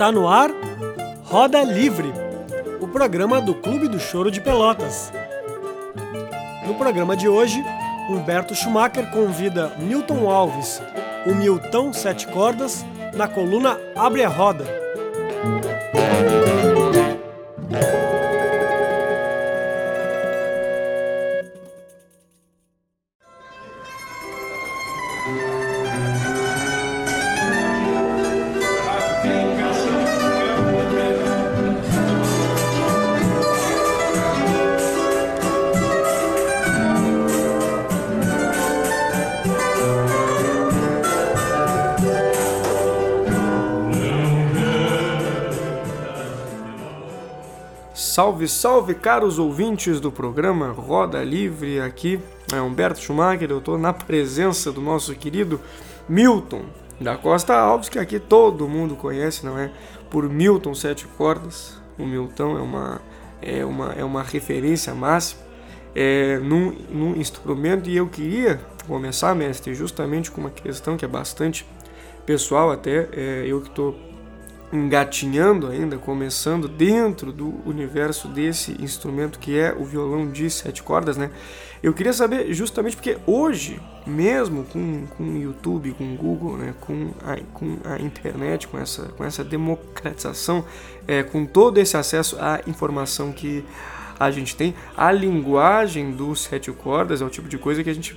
Está no ar Roda Livre, o programa do Clube do Choro de Pelotas. No programa de hoje, Humberto Schumacher convida Milton Alves, o Milton Sete Cordas, na coluna Abre a Roda. Salve, salve, caros ouvintes do programa Roda Livre aqui. É Humberto Schumacher, eu estou na presença do nosso querido Milton da Costa Alves, que aqui todo mundo conhece, não é? Por Milton Sete Cordas. O Milton é uma, é uma, é uma referência máxima é, num, num instrumento e eu queria começar, mestre, justamente com uma questão que é bastante pessoal até, é, eu que estou engatinhando ainda, começando dentro do universo desse instrumento que é o violão de sete cordas, né? Eu queria saber justamente porque hoje, mesmo com, com o YouTube, com o Google, né, com, a, com a internet, com essa, com essa democratização, é, com todo esse acesso à informação que a gente tem, a linguagem dos sete cordas é o tipo de coisa que a gente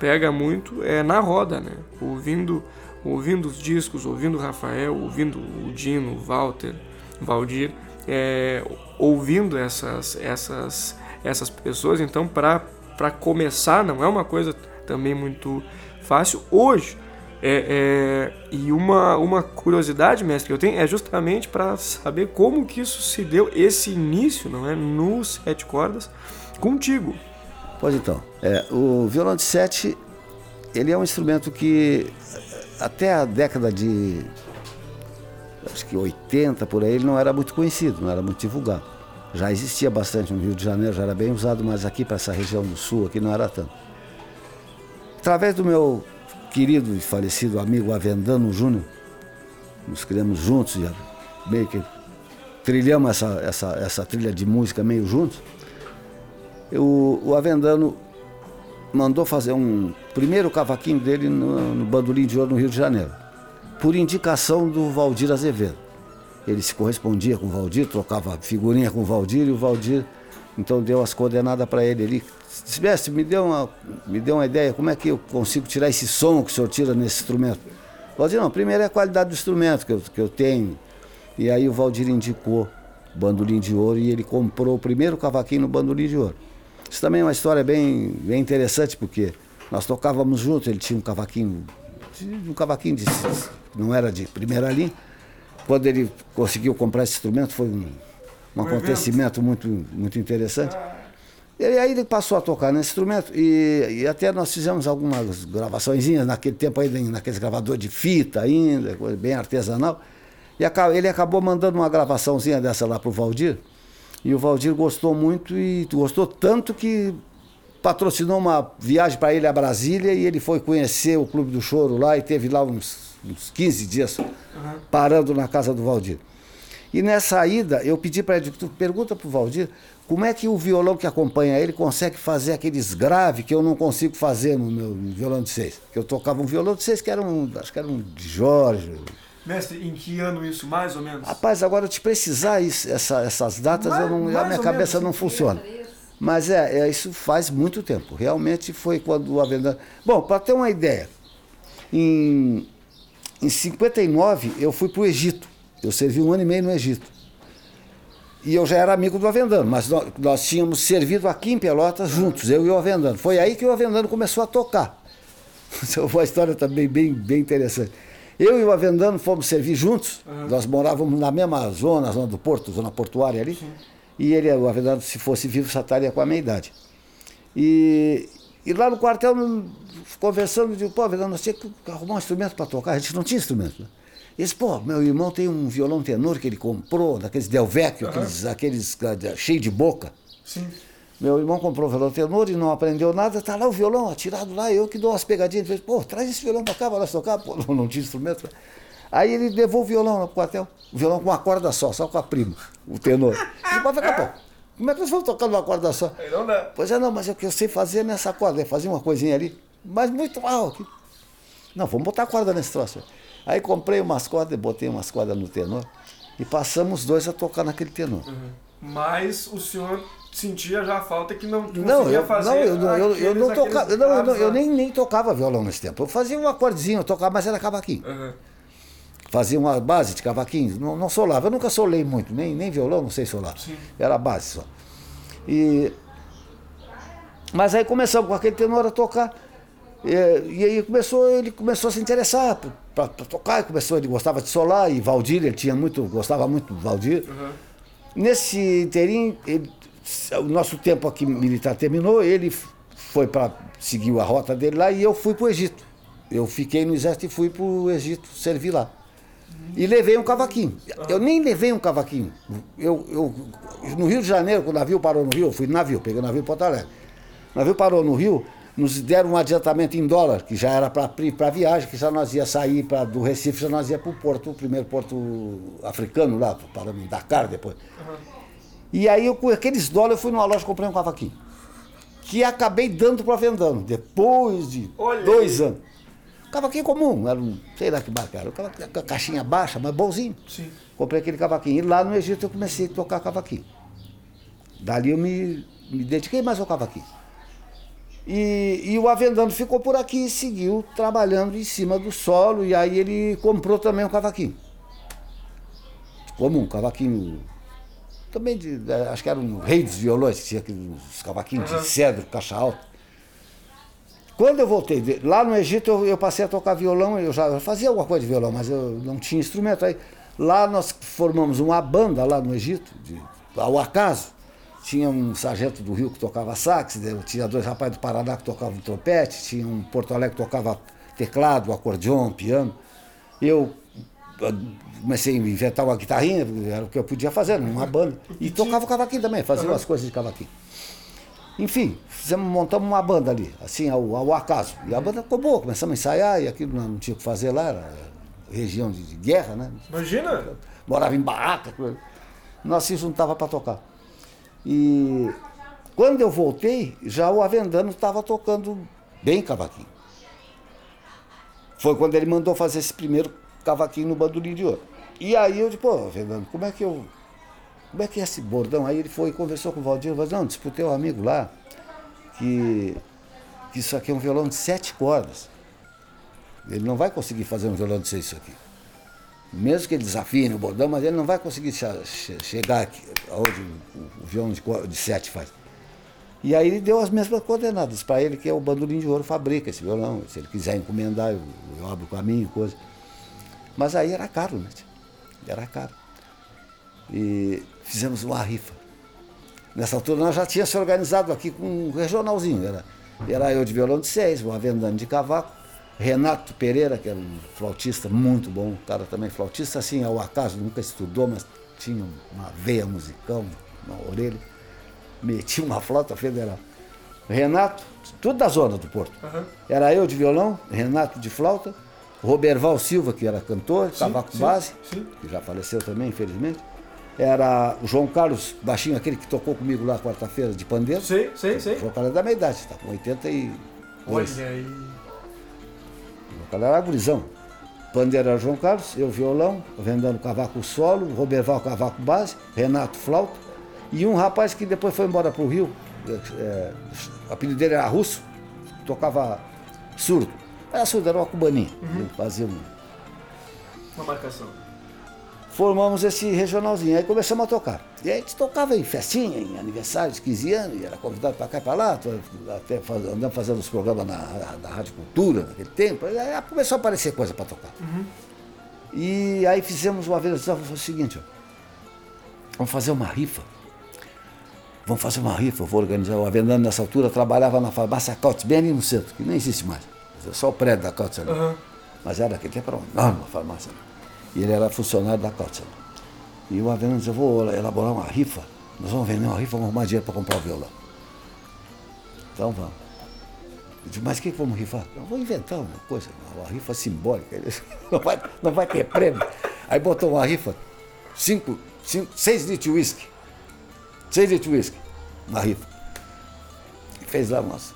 pega muito é, na roda, né? Ouvindo ouvindo os discos, ouvindo Rafael, ouvindo o Dino, Walter, Valdir, é, ouvindo essas, essas, essas pessoas. Então, para começar, não é uma coisa também muito fácil. Hoje, é, é, e uma, uma curiosidade, mestre, que eu tenho é justamente para saber como que isso se deu, esse início, não é, nos sete cordas, contigo. Pois então, é, o violão de sete, ele é um instrumento que até a década de acho que 80 por aí, ele não era muito conhecido, não era muito divulgado. Já existia bastante no Rio de Janeiro, já era bem usado, mas aqui para essa região do sul aqui não era tanto. Através do meu querido e falecido amigo Avendano Júnior, nos criamos juntos, meio que trilhamos essa, essa, essa trilha de música meio juntos. O Avendano mandou fazer um primeiro cavaquinho dele no, no Bandolim de Ouro no Rio de Janeiro, por indicação do Valdir Azevedo. Ele se correspondia com o Valdir, trocava figurinha com o Valdir e o Valdir então deu as coordenadas para ele. Ele disse, mestre, me deu, uma, me deu uma ideia, como é que eu consigo tirar esse som que o senhor tira nesse instrumento? O Valdir, não, primeiro é a qualidade do instrumento que eu, que eu tenho. E aí o Valdir indicou bandolim de ouro e ele comprou o primeiro cavaquinho no bandolim de ouro. Isso também é uma história bem, bem interessante, porque nós tocávamos juntos, ele tinha um cavaquinho, um cavaquinho de, não era de primeira linha. Quando ele conseguiu comprar esse instrumento, foi um, um, acontecimento muito, muito interessante. E aí ele passou a tocar nesse instrumento e, e até nós fizemos algumas gravações naquele tempo ainda, naqueles gravadores de fita ainda, coisa bem artesanal. E ele acabou mandando uma gravaçãozinha dessa lá pro Valdir. E o Valdir gostou muito e gostou tanto que patrocinou uma viagem para ele a Brasília e ele foi conhecer o Clube do Choro lá e teve lá uns, uns 15 dias uhum. parando na casa do Valdir. E nessa ida, eu pedi para ele, tu pergunta para o Valdir como é que o violão que acompanha ele consegue fazer aqueles graves que eu não consigo fazer no meu violão de seis. Que eu tocava um violão de seis que era um, acho que era um de Jorge, Mestre, em que ano isso, mais ou menos? Rapaz, agora te precisar isso, essa, essas datas, mais, eu não, a minha cabeça não funciona. Mas é, é, isso faz muito tempo. Realmente foi quando o Avendano. Bom, para ter uma ideia, em, em 59 eu fui para o Egito. Eu servi um ano e meio no Egito. E eu já era amigo do Avendano, mas nós, nós tínhamos servido aqui em Pelotas juntos, eu e o Avendano. Foi aí que o Avendano começou a tocar. Isso é uma história também bem, bem interessante. Eu e o Avendano fomos servir juntos. Uhum. Nós morávamos na mesma zona, zona do Porto, zona portuária ali. Sim. E ele, o Avendano, se fosse vivo, já estaria com a meia idade. E, e lá no quartel, conversando, eu digo, pô, Avendano, nós tínhamos que arrumar um instrumento para tocar. A gente não tinha instrumento. Né? E disse, pô, meu irmão tem um violão tenor que ele comprou, daqueles Del Vecchio, uhum. aqueles, aqueles uh, cheio de boca. Sim. Meu irmão comprou o violão tenor e não aprendeu nada, tá lá o violão atirado lá, eu que dou umas pegadinhas, ele pô, traz esse violão para cá para nós tocar, pô, não, não tinha instrumento. Aí ele levou o violão no quartel, o violão com uma corda só, só com a prima, o tenor. Ele pode ficar, pô, como é que nós vamos tocar numa corda só? Não dá. Pois é, não, mas é o que eu sei fazer nessa corda, é fazer uma coisinha ali, mas muito mal. aqui. Não, vamos botar corda nesse troço. Aí comprei umas cordas, botei umas cordas no tenor e passamos os dois a tocar naquele tenor. Mas o senhor sentia já a falta que não Não, eu, fazer não, eu, não- eu, eu não tocava, não, eu, não- eu nem, nem tocava violão nesse tempo. Eu fazia um acordezinho, eu tocava, mas era cavaquinho. Aham. Fazia uma base de cavaquinho, não, não solava. Eu nunca solei muito, nem, nem violão, não sei solar. Sim. Era base só. E, mas aí começamos com aquele tenor a tocar. E, e aí começou, ele começou a se interessar para tocar, começou, ele gostava de solar, e Valdir, ele tinha muito, gostava muito do Valdir. Nesse inteirinho, ele- o nosso tempo aqui militar terminou, ele foi para seguir a rota dele lá e eu fui para o Egito. Eu fiquei no exército e fui para o Egito servir lá. E levei um cavaquinho. Eu nem levei um cavaquinho. Eu, eu, no Rio de Janeiro, quando o navio parou no Rio, eu fui no navio, peguei o navio em Porto Alegre. O navio parou no Rio, nos deram um adiantamento em dólar, que já era para viagem, que já nós ia sair pra, do Recife, já nós ia para o porto, o primeiro porto africano lá, em Dakar depois. E aí, eu, com aqueles dólares, eu fui numa loja e comprei um cavaquinho. Que acabei dando para vendando, depois de Olha dois anos. Cavaquinho comum, era um, sei lá que marca era, um caixinha baixa, mas bonzinho. Sim. Comprei aquele cavaquinho. E lá no Egito eu comecei a tocar cavaquinho. Dali eu me, me dediquei mais ao cavaquinho. E, e o Avendano ficou por aqui e seguiu trabalhando em cima do solo. E aí ele comprou também um cavaquinho. Comum, um cavaquinho. Também de. eh, Acho que era um rei dos violões, que tinha aqueles cavaquinhos de cedro, caixa alta. Quando eu voltei, lá no Egito eu, eu passei a tocar violão, eu já fazia alguma coisa de violão, mas eu não tinha instrumento. Aí lá nós formamos uma banda lá no Egito, de, ao acaso. Tinha um sargento do Rio que tocava sax, eu tinha dois rapazes do Paraná que tocavam trompete, tinha um Porto Alegre que tocava teclado, acordeon, piano. Eu comecei a inventar uma guitarrinha, era o que eu podia fazer, numa banda. E tocava cavaquinho também, fazia umas coisas de cavaquinho. Enfim, fizemos, montamos uma banda ali, assim, ao, ao acaso. E a banda ficou boa, começamos a ensaiar e aquilo não, tinha o que fazer lá, era região de, de guerra, né? Imagina. Morava em barraca, nós se juntava para tocar. E quando eu voltei, já o Avendano estava tocando bem cavaquinho. Foi quando ele mandou fazer esse primeiro cavaquinho no bandolim de ouro. E aí eu disse, pô, Avendano, como é que eu. Como é que é esse bordão? Aí ele foi conversou com o Valdir, falou, não, disputei um amigo lá, que, que isso aqui é um violão de sete cordas. Ele não vai conseguir fazer um violão de seis isso aqui mesmo que ele desafine o bordão, mas ele não vai conseguir che- che- chegar aqui, aonde o, violão de, de sete faz. E aí ele deu as mesmas coordenadas para ele, que é o bandolim de ouro fabrica esse violão. Se ele quiser encomendar, eu, eu abro o caminho, coisa. Mas aí era caro, né? Era caro. E fizemos uma rifa. Nessa altura nós já tínhamos se organizado aqui com um regionalzinho. Era, era eu de violão de seis, o Avendano de cavaco, Renato Pereira, que era um flautista muito bom, um cara também flautista, assim, ao acaso, nunca estudou, mas tinha uma veia musical na orelha. Metia uma flauta federal. Renato, tudo da zona do Porto. Aham. Era eu de violão, Renato de flauta, Roberval Silva, que era cantor, cavaco sim, base, sim. que já faleceu também, infelizmente. Era o João Carlos Baixinho, aquele que tocou comigo lá quarta-feira de pandeiro. Sei, sei, sei. O João Carlos é da minha idade, está com 82. Olha aí. O João Carlos era gurizão. Pandeiro era João Carlos, eu violão, vendando cavaco solo, Roberval cavaco base, Renato flauta. E um rapaz que depois foi embora para o Rio, é, o apelido dele era Russo, tocava surdo. Era era uma cubaninha. Ele fazia um, Uma marcação. formamos esse regionalzinho. Aí começamos a tocar. E aí a gente tocava em festinha, em aniversário de 15 anos, e era convidado para cá e para lá, até faz, andamos fazendo os programas na, na Rádio Cultura naquele tempo. Aí começou a aparecer coisa para tocar. E aí fizemos uma vez, foi o seguinte, ó, vamos fazer uma rifa. Vamos fazer uma rifa, eu vou organizar. O Avendano nessa altura trabalhava na farmácia Cautz, bem ali no centro, que nem existe mais. Só o prédio da Cautz ali. Aham. Mas era naquele tempo era uma enorme farmácia. E ele era funcionário da Cautz. E o Avendano disse, eu vou elaborar uma rifa. Nós vamos vender uma rifa, vamos arrumar dinheiro para comprar o violão. Então vamos. Eu disse, mas o que, vamos rifar? Eu vou inventar uma coisa, uma rifa simbólica. Não vai, não vai ter prêmio. Aí botou uma rifa, cinco, cinco, seis litros de uísque. Seis litros de uísque, uma rifa. E fez lá, nós,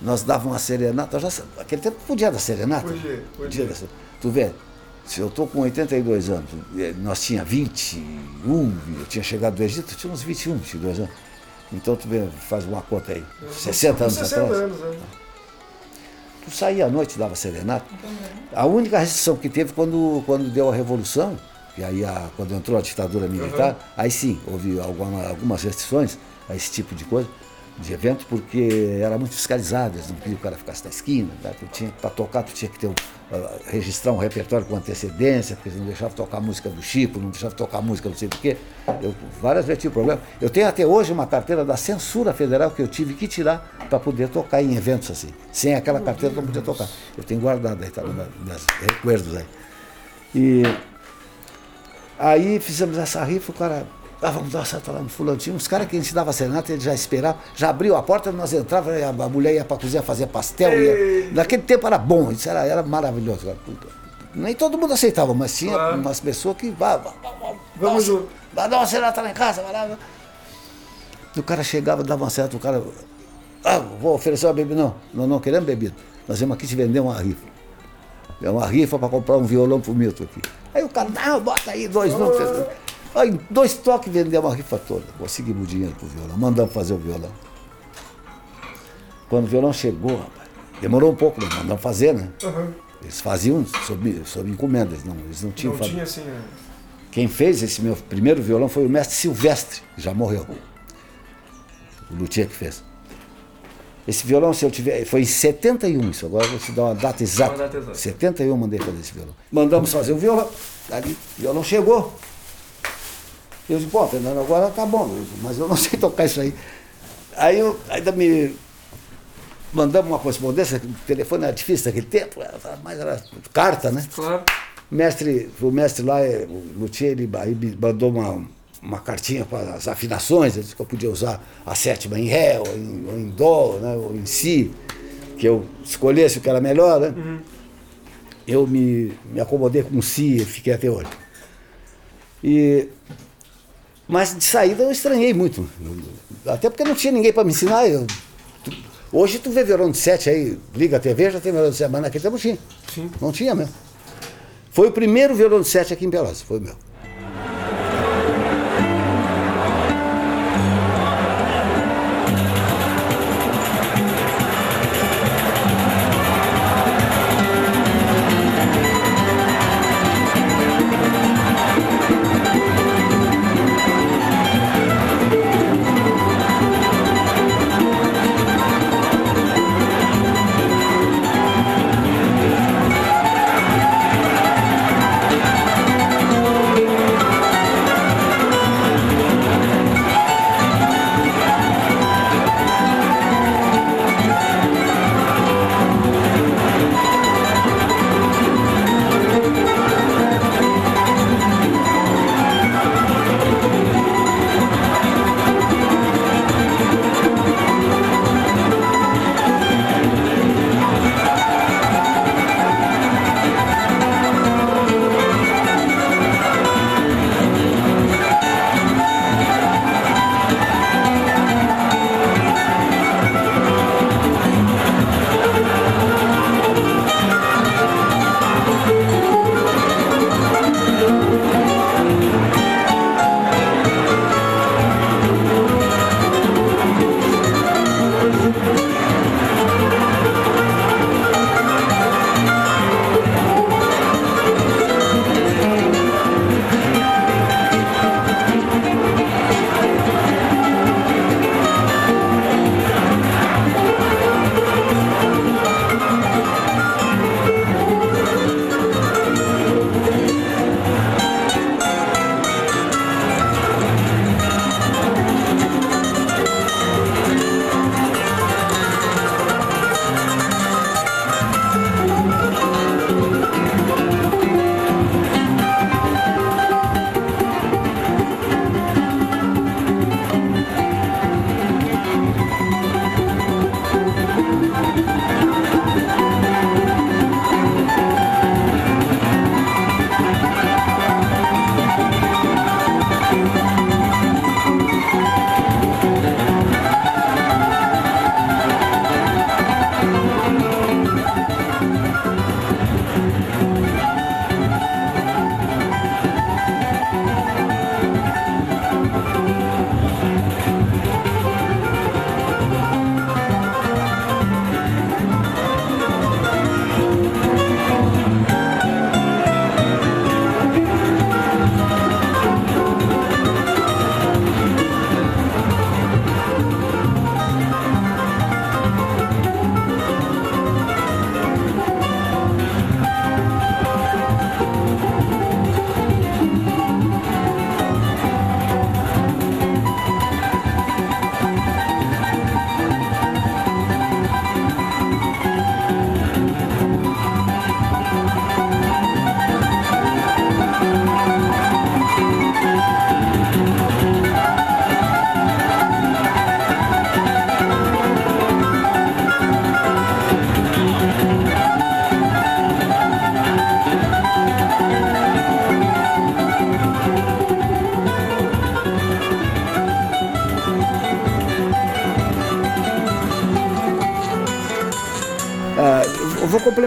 nós dávamos uma serenata. Já, aquele tempo podia dar serenata? Podia, podia. dar Tu vê, se eu estou com 82 anos, nós tinha 21, eu tinha chegado do Egito, eu tinha uns 21, 22 anos. Então tu vê, faz uma conta aí, 60 anos 60 atrás. anos, né? Tu saía à noite, dava serenata. A única restrição que teve quando, quando deu a Revolução, e aí a, quando entrou a ditadura militar, aí sim, houve alguma, algumas restrições a esse tipo de coisa, de evento, porque era muito fiscalizado, eles não queriam que o cara ficasse na esquina, né? para tocar, tu tinha que ter uh, registrar um repertório com antecedência, porque eles não deixavam tocar música do Chico, não deixavam tocar música não sei do quê. Eu várias vezes tive problema. Eu tenho até hoje uma carteira da censura federal que eu tive que tirar para poder tocar em eventos assim. Sem aquela carteira eu não podia tocar. Eu tenho guardado aí, tá meus recuerdos aí. E aí fizemos essa rifa, o cara ah, vamos dar uma seta lá no fulano. Tinha uns caras que ensinava serenata, ele já esperava, já abriu a porta, nós entrávamos, a mulher ia pra cozinha fazer pastel. Ia... Naquele tempo era bom, isso era, era maravilhoso. Cara. Nem todo mundo aceitava, mas tinha Claro. umas pessoas que. Vai, vai, vai, Vamos junto. Vai dar uma serenata lá em casa, vai lá. O cara chegava, dava uma seta, o cara. Ah, vou oferecer uma bebida. Não, nós não queremos bebida. Nós vamos aqui te vender uma rifa. É uma rifa para comprar um violão pro Milton aqui. Aí o cara, não, bota aí dois números. Aí, dois toques vendemos a rifa toda. Conseguimos dinheiro pro violão, mandamos fazer o violão. Quando o violão chegou, rapaz, demorou um pouco, mas mandamos fazer, né? Aham. Eles faziam sob, sob encomenda, eles não, eles não tinham Não tinha assim. né? Quem fez esse meu primeiro violão foi o mestre Silvestre, que já morreu. O luthier que fez. Esse violão, se eu tiver. Foi em 71 isso, agora eu vou te dar uma data exata. Uma data exata. 71 eu mandei fazer esse violão. Mandamos fazer o violão. Ali, o violão chegou. Eu disse, pô, Fernando, agora tá bom, mas eu não sei tocar isso aí. Aí eu ainda me mandamos uma correspondência, o telefone era difícil naquele tempo, mas era carta, né? Claro. mestre, o mestre lá, é, o Luthier, ele me mandou uma, uma cartinha para as afinações, ele disse que eu podia usar a sétima em Ré, ou em, ou em Dó, né, ou em Si, que eu escolhesse o que era melhor, né? Eu me, me acomodei com Si e fiquei até hoje. E, mas de saída eu estranhei muito, até porque não tinha ninguém para me ensinar. eu- tu- hoje tu vê violão de sete aí, liga a TV, já tem violão de sete, mas naquele tempo não tinha. Sim. Não tinha mesmo. Foi o primeiro violão de sete aqui em Pelotas, foi o meu.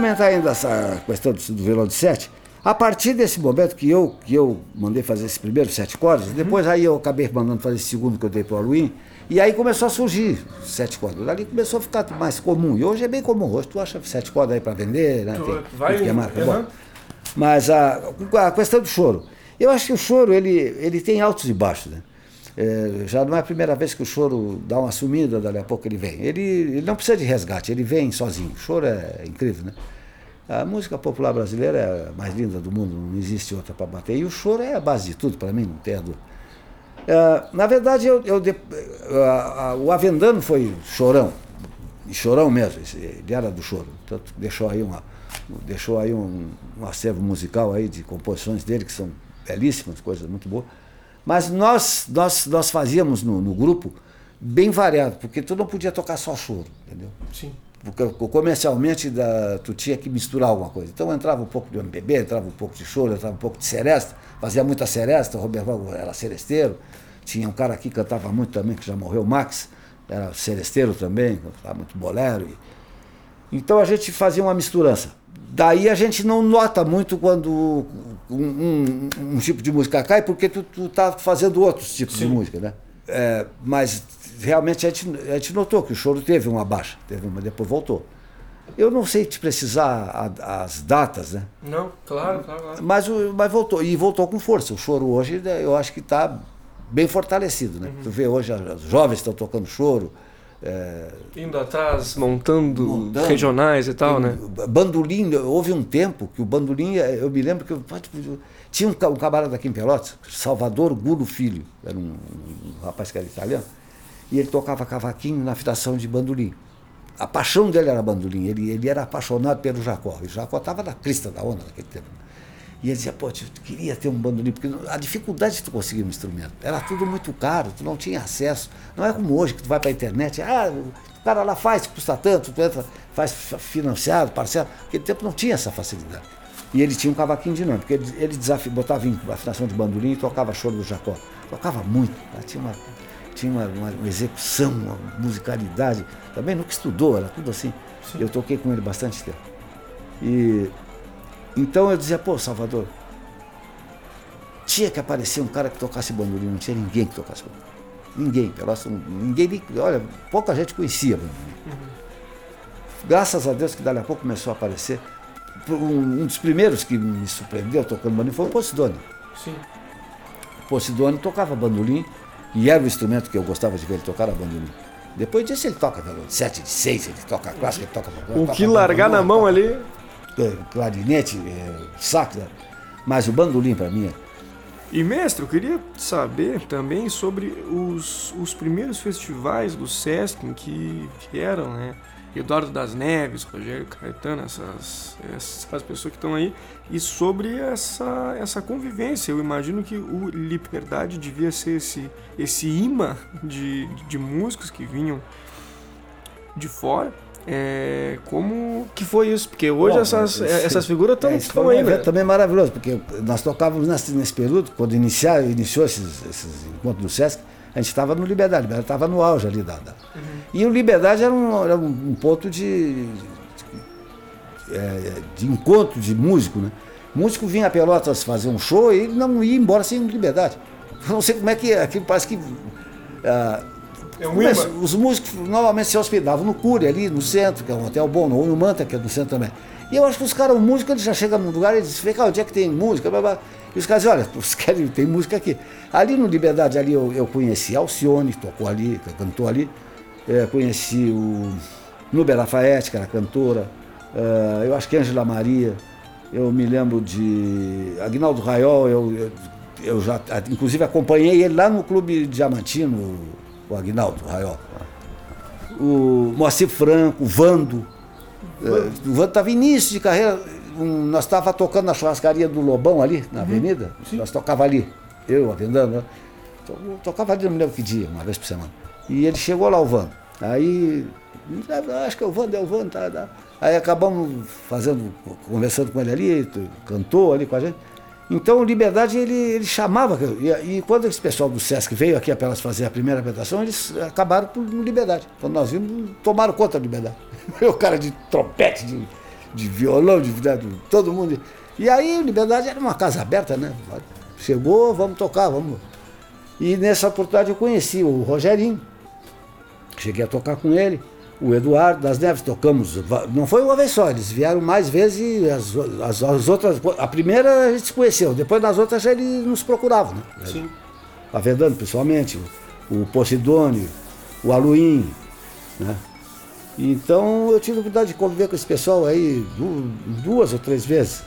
Complementar ainda essa questão do, do violão de sete. A partir desse momento que eu, que eu mandei fazer esse primeiro sete cordas, depois aí eu acabei mandando fazer esse segundo que eu dei para o Halloween, e aí começou a surgir sete cordas. Ali começou a ficar mais comum. E hoje é bem comum. Hoje tu acha sete cordas aí para vender, né? Tem, vai, tem marca uhum. Mas a, a questão do choro. Eu acho que o choro ele, ele tem altos e baixos. Né? É, já não é a primeira vez que o choro dá uma sumida, dali a pouco ele vem. Ele, ele não precisa de resgate, ele vem sozinho. O choro é incrível, né? A música popular brasileira é a mais linda do mundo, não existe outra para bater. E o choro é a base de tudo para mim, não tem dúvida. É, na verdade, eu, eu o Avendano foi chorão, chorão mesmo, ele era do choro. Deixou aí, uma, deixou aí um, um acervo musical aí de composições dele que são belíssimas, coisas muito boas. Mas nós, nós, nós fazíamos no, no grupo bem variado, porque tu não podia tocar só choro, entendeu? Sim. Porque comercialmente da, tu tinha que misturar alguma coisa. Então entrava um pouco de MPB, entrava um pouco de choro, entrava um pouco de seresta, fazia muita seresta, o Roberto era seresteiro. Tinha um cara aqui que cantava muito também, que já morreu, Max, era seresteiro também, cantava muito bolero. Então a gente fazia uma misturança. Daí a gente não nota muito quando um, um, um tipo de música cai, porque tu, tu tá fazendo outros tipos Sim. de música, né? É, mas realmente a gente, a gente notou que o choro teve uma baixa, teve uma, depois voltou. Eu não sei te precisar a, as datas, né? Não, claro, claro, claro. Mas, mas voltou, e voltou com força. O choro hoje eu acho que está bem fortalecido, né? Uhum. Tu vê hoje os jovens estão tocando choro. É, Indo atrás, montando, montando, regionais e tal, né? Bandolim, houve um tempo que o bandolim, eu me lembro que eu, tinha um, um camarada aqui em Pelotas, Salvador Gulo Filho, era um, um rapaz que era italiano, e ele tocava cavaquinho na afinação de bandolim. A paixão dele era bandolim, ele, ele era apaixonado pelo Jacó, e Jacó estava na crista da onda naquele tempo. E ele dizia, pô, tu queria ter um bandolim, porque a dificuldade de tu conseguir um instrumento. Era tudo muito caro, tu não tinha acesso. Não é como hoje, que tu vai para a internet, ah, o cara lá faz, custa tanto, tu entra, faz financiado, parcela. Naquele tempo não tinha essa facilidade. E ele tinha um cavaquinho dinâmico, ele, ele desafio, botava em afinação de bandolim e tocava choro do Jacó. Tocava muito, tinha uma, tinha uma, uma, execução, uma musicalidade. Também nunca estudou, era tudo assim. Sim. Eu toquei com ele bastante tempo. E então eu dizia, pô, Salvador, tinha que aparecer um cara que tocasse bandolim, não tinha ninguém que tocasse bandolim. Ninguém, ninguém, olha, pouca gente conhecia bandolim. Uhum. Graças a Deus que dali a pouco começou a aparecer. Um, um dos primeiros que me surpreendeu tocando bandolim foi o Posidônio. Sim. O Posidônio tocava bandolim e era o instrumento que eu gostava de ver ele tocar a bandolim. Depois disso ele toca violão de 7, de 6, ele toca clássico, ele toca... O que largar na mão ali clarinete, é, sax, mas o bandolim para mim é. E mestre, eu queria saber também sobre os, os primeiros festivais do Sesc que vieram, né? Eduardo das Neves, Rogério Caetano, essas, essas pessoas que estão aí, e sobre essa, essa convivência. Eu imagino que o Liberdade devia ser esse, esse imã de, de músicos que vinham de fora é, como que foi isso? Porque hoje Bom, essas, essas figuras estão é, aí, né? Também é maravilhoso, porque nós tocávamos nesse, nesse período, quando iniciar, iniciou esses, esses encontros do Sesc, a gente estava no Liberdade, Liberdade estava no auge ali da. da. Uhum. E o Liberdade era um, era um ponto de, é, de, encontro de músico, né? O músico vinha a Pelotas fazer um show e ele não ia embora sem Liberdade. Eu não sei como é que é, aquilo parece que. Ah, é um os músicos normalmente se hospedavam no Cury, ali no centro, que é um hotel bom, ou no Manta, que é do centro também. E eu acho que os caras, o músico, ele já chega num lugar e diz, vem cá, onde é que tem música? Blá, blá. E os caras dizem, olha, os querem, tem música aqui. Ali no Liberdade, ali eu, eu conheci Alcione, que tocou ali, que cantou ali. É, conheci o Nube Lafayette, que era cantora. É, eu acho que Ângela Maria. Eu me lembro de Agnaldo Raiol, eu, eu, eu já, inclusive acompanhei ele lá no Clube Diamantino, o Agnaldo Raiol. O Moacir Franco, o Vando. É, o Vando estava início de carreira. Um, nós estávamos tocando na churrascaria do Lobão ali, na uhum. avenida. Sim. Nós tocava ali, eu, Avendando, né? tocava ali, não me lembro que dia, uma vez por semana. E ele chegou lá, o Vando. Aí, acho que é o Vando, é o Vando, tá, tá. Aí acabamos fazendo, conversando com ele ali, cantou ali com a gente. Então, Liberdade, ele, ele chamava. E, e, quando esse pessoal do Sesc veio aqui apenas fazer a primeira apresentação, eles acabaram por Liberdade. Quando nós vimos, tomaram conta da Liberdade. o cara de trompete, de, de violão, de, de, todo mundo. E aí, Liberdade era uma casa aberta, né? Chegou, vamos tocar, vamos. E nessa oportunidade eu conheci o Rogerinho. Cheguei a tocar com ele o Eduardo das Neves, tocamos, não foi uma vez só, eles vieram mais vezes e as, as, as outras, a primeira a gente se conheceu, depois nas outras eles nos procuravam, né? Sim. A Vedano, pessoalmente, o, o Posidônio, o Aluim, né? Então eu tive a oportunidade de conviver com esse pessoal aí duas ou três vezes.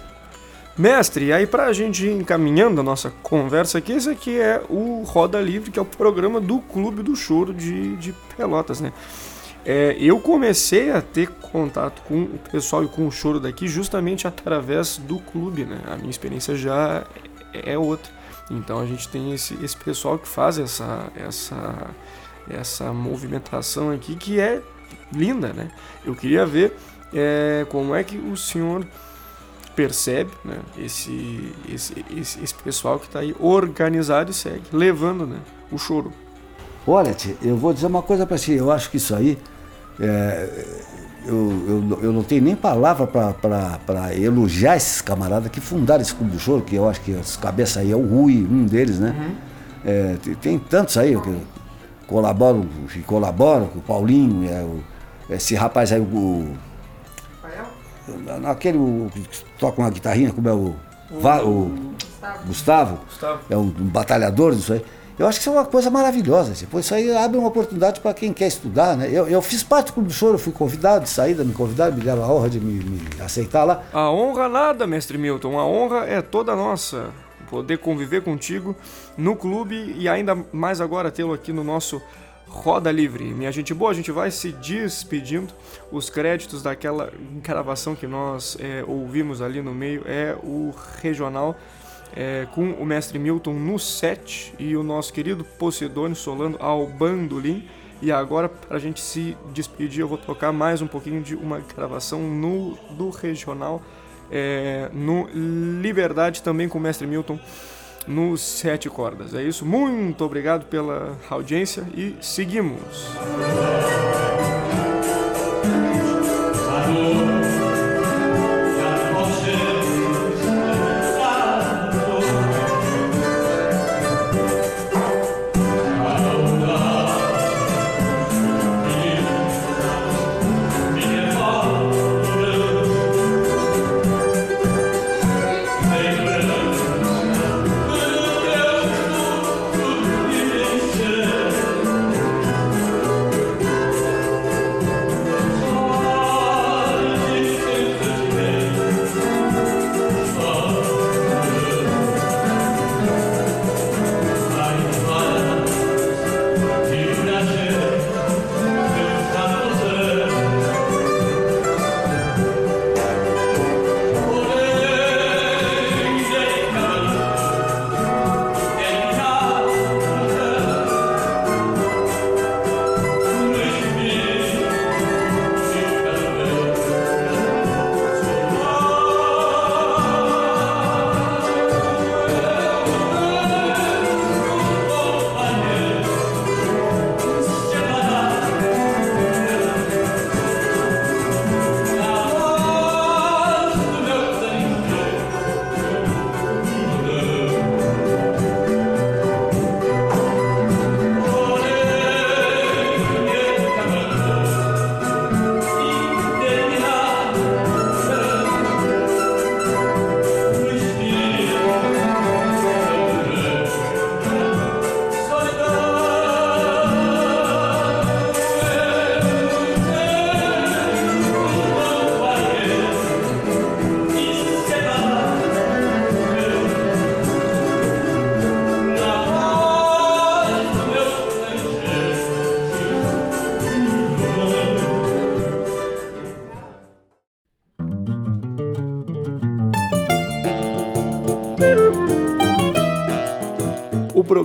Mestre, aí para a gente ir encaminhando a nossa conversa aqui, esse aqui é o Roda Livre, que é o programa do Clube do Choro de, de Pelotas, né? É, eu comecei a ter contato com o pessoal e com o choro daqui justamente através do clube, né? A minha experiência já é outra. Então a gente tem esse, esse pessoal que faz essa, essa, essa movimentação aqui que é linda, né? Eu queria ver é, como é que o senhor percebe né, esse, esse, esse, esse pessoal que está aí organizado e segue, levando né, o choro. Olha, tia, eu vou dizer uma coisa para ti. Eu acho que isso aí. É, eu, eu, eu não tenho nem palavra para elogiar esses camaradas que fundaram esse Clube do Choro, que eu acho que as cabeças aí é o Rui, um deles, né? Uhum. É, tem, tem, tantos aí que colaboram, que colaboram, com o Paulinho, é, o, esse rapaz aí, o. Aquele o, que toca uma guitarrinha, como é o. O, o Gustavo. Gustavo. Gustavo. É um, um batalhador disso aí. Eu acho que isso é uma coisa maravilhosa. Tipo, isso aí abre uma oportunidade para quem quer estudar. Né? Eu, eu fiz parte do Clube do Choro, fui convidado de saída, me convidaram, me deram a honra de me, me aceitar lá. A honra nada, mestre Milton. A honra é toda nossa. Poder conviver contigo no clube e ainda mais agora tê-lo aqui no nosso Roda Livre. Minha gente boa, a gente vai se despedindo. Os créditos daquela gravação que nós é, ouvimos ali no meio é o regional é, com o mestre Milton no set e o nosso querido Posidônio Solano ao bandolim. E agora, para a gente se despedir, eu vou tocar mais um pouquinho de uma gravação no, do regional, é, no Liberdade, também com o mestre Milton nos sete cordas. É isso, muito obrigado pela audiência e seguimos.